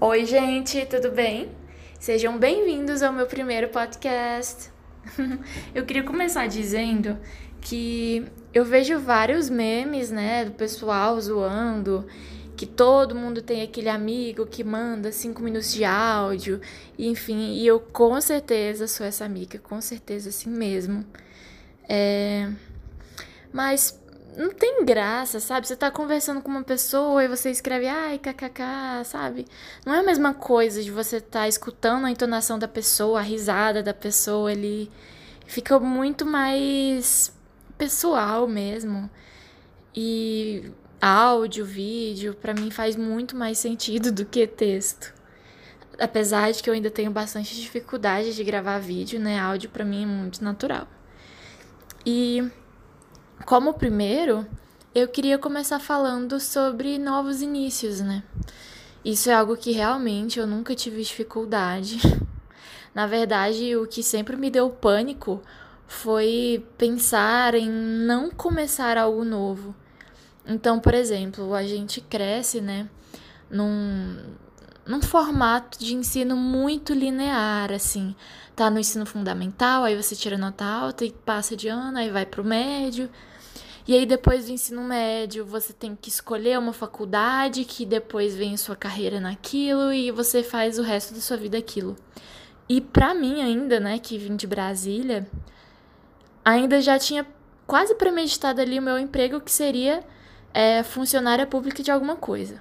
Oi, gente, tudo bem? Sejam bem-vindos ao meu primeiro podcast. eu queria começar dizendo que eu vejo vários memes, né, do pessoal zoando que todo mundo tem aquele amigo que manda cinco minutos de áudio, enfim, e eu com certeza sou essa amiga, com certeza assim mesmo. É... Mas não tem graça, sabe? Você tá conversando com uma pessoa e você escreve ai, kkk, sabe? Não é a mesma coisa de você tá escutando a entonação da pessoa, a risada da pessoa ali. Fica muito mais pessoal mesmo. E áudio, vídeo, para mim faz muito mais sentido do que texto. Apesar de que eu ainda tenho bastante dificuldade de gravar vídeo, né? Áudio para mim é muito natural. E como primeiro, eu queria começar falando sobre novos inícios, né? Isso é algo que realmente eu nunca tive dificuldade. Na verdade, o que sempre me deu pânico foi pensar em não começar algo novo então, por exemplo, a gente cresce, né, num, num formato de ensino muito linear, assim. Tá no ensino fundamental, aí você tira nota alta e passa de ano, aí vai pro médio. E aí depois do ensino médio, você tem que escolher uma faculdade que depois vem sua carreira naquilo e você faz o resto da sua vida aquilo. E para mim ainda, né, que vim de Brasília, ainda já tinha quase premeditado ali o meu emprego que seria é funcionária pública de alguma coisa.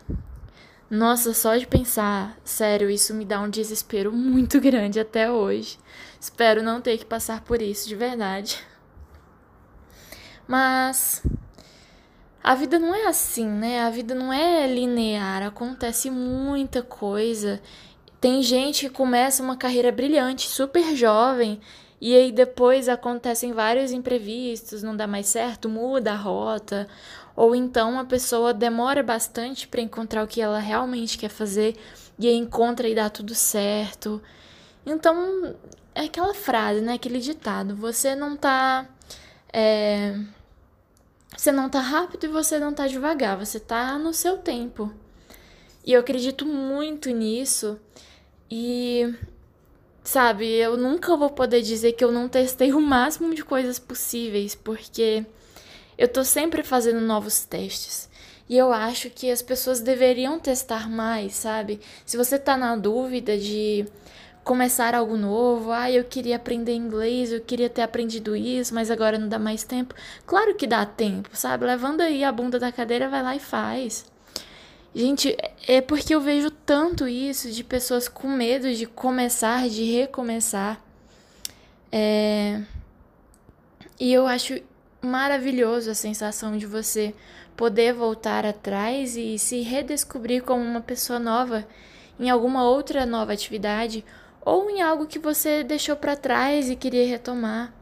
Nossa, só de pensar, sério, isso me dá um desespero muito grande até hoje. Espero não ter que passar por isso de verdade. Mas a vida não é assim, né? A vida não é linear, acontece muita coisa. Tem gente que começa uma carreira brilhante, super jovem, e aí depois acontecem vários imprevistos, não dá mais certo, muda a rota, ou então a pessoa demora bastante para encontrar o que ela realmente quer fazer e aí encontra e dá tudo certo. Então, é aquela frase, né? Aquele ditado: você não tá. É... Você não tá rápido e você não tá devagar, você tá no seu tempo. E eu acredito muito nisso. E, sabe, eu nunca vou poder dizer que eu não testei o máximo de coisas possíveis, porque eu tô sempre fazendo novos testes. E eu acho que as pessoas deveriam testar mais, sabe? Se você tá na dúvida de começar algo novo, ah, eu queria aprender inglês, eu queria ter aprendido isso, mas agora não dá mais tempo. Claro que dá tempo, sabe? Levando aí a bunda da cadeira, vai lá e faz. Gente, é porque eu vejo tanto isso de pessoas com medo de começar, de recomeçar. É... E eu acho maravilhoso a sensação de você poder voltar atrás e se redescobrir como uma pessoa nova em alguma outra nova atividade ou em algo que você deixou para trás e queria retomar.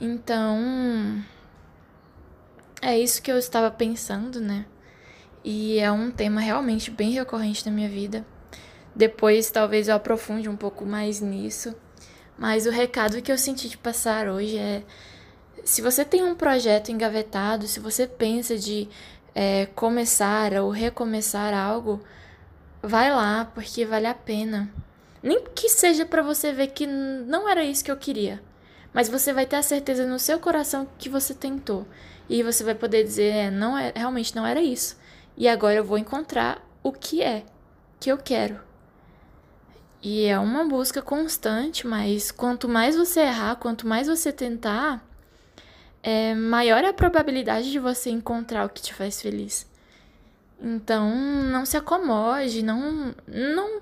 Então, é isso que eu estava pensando, né? E é um tema realmente bem recorrente na minha vida. Depois, talvez eu aprofunde um pouco mais nisso. Mas o recado que eu senti de passar hoje é se você tem um projeto engavetado, se você pensa de é, começar ou recomeçar algo, vai lá, porque vale a pena. Nem que seja para você ver que não era isso que eu queria, mas você vai ter a certeza no seu coração que você tentou. E você vai poder dizer, é, não é, realmente não era isso. E agora eu vou encontrar o que é que eu quero. E é uma busca constante, mas quanto mais você errar, quanto mais você tentar, é, maior é a probabilidade de você encontrar o que te faz feliz. Então, não se acomode, não, não,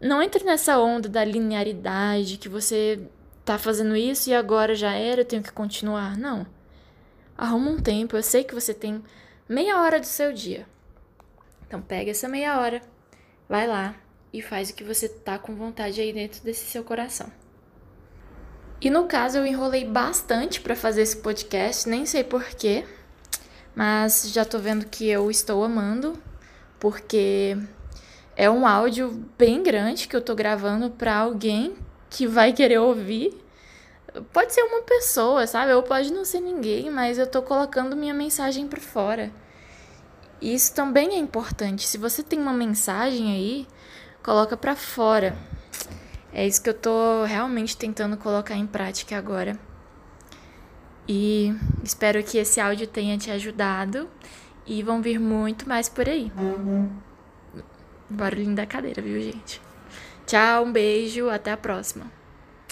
não entre nessa onda da linearidade, que você tá fazendo isso e agora já era, eu tenho que continuar. Não. Arruma um tempo, eu sei que você tem meia hora do seu dia. Então, pega essa meia hora, vai lá e faz o que você tá com vontade aí dentro desse seu coração. E no caso eu enrolei bastante para fazer esse podcast, nem sei porquê, mas já tô vendo que eu estou amando, porque é um áudio bem grande que eu tô gravando para alguém que vai querer ouvir. Pode ser uma pessoa, sabe? Ou pode não ser ninguém, mas eu tô colocando minha mensagem para fora. Isso também é importante. Se você tem uma mensagem aí, coloca para fora. É isso que eu tô realmente tentando colocar em prática agora. E espero que esse áudio tenha te ajudado e vão vir muito mais por aí. Barulhinho da cadeira, viu, gente? Tchau, um beijo, até a próxima.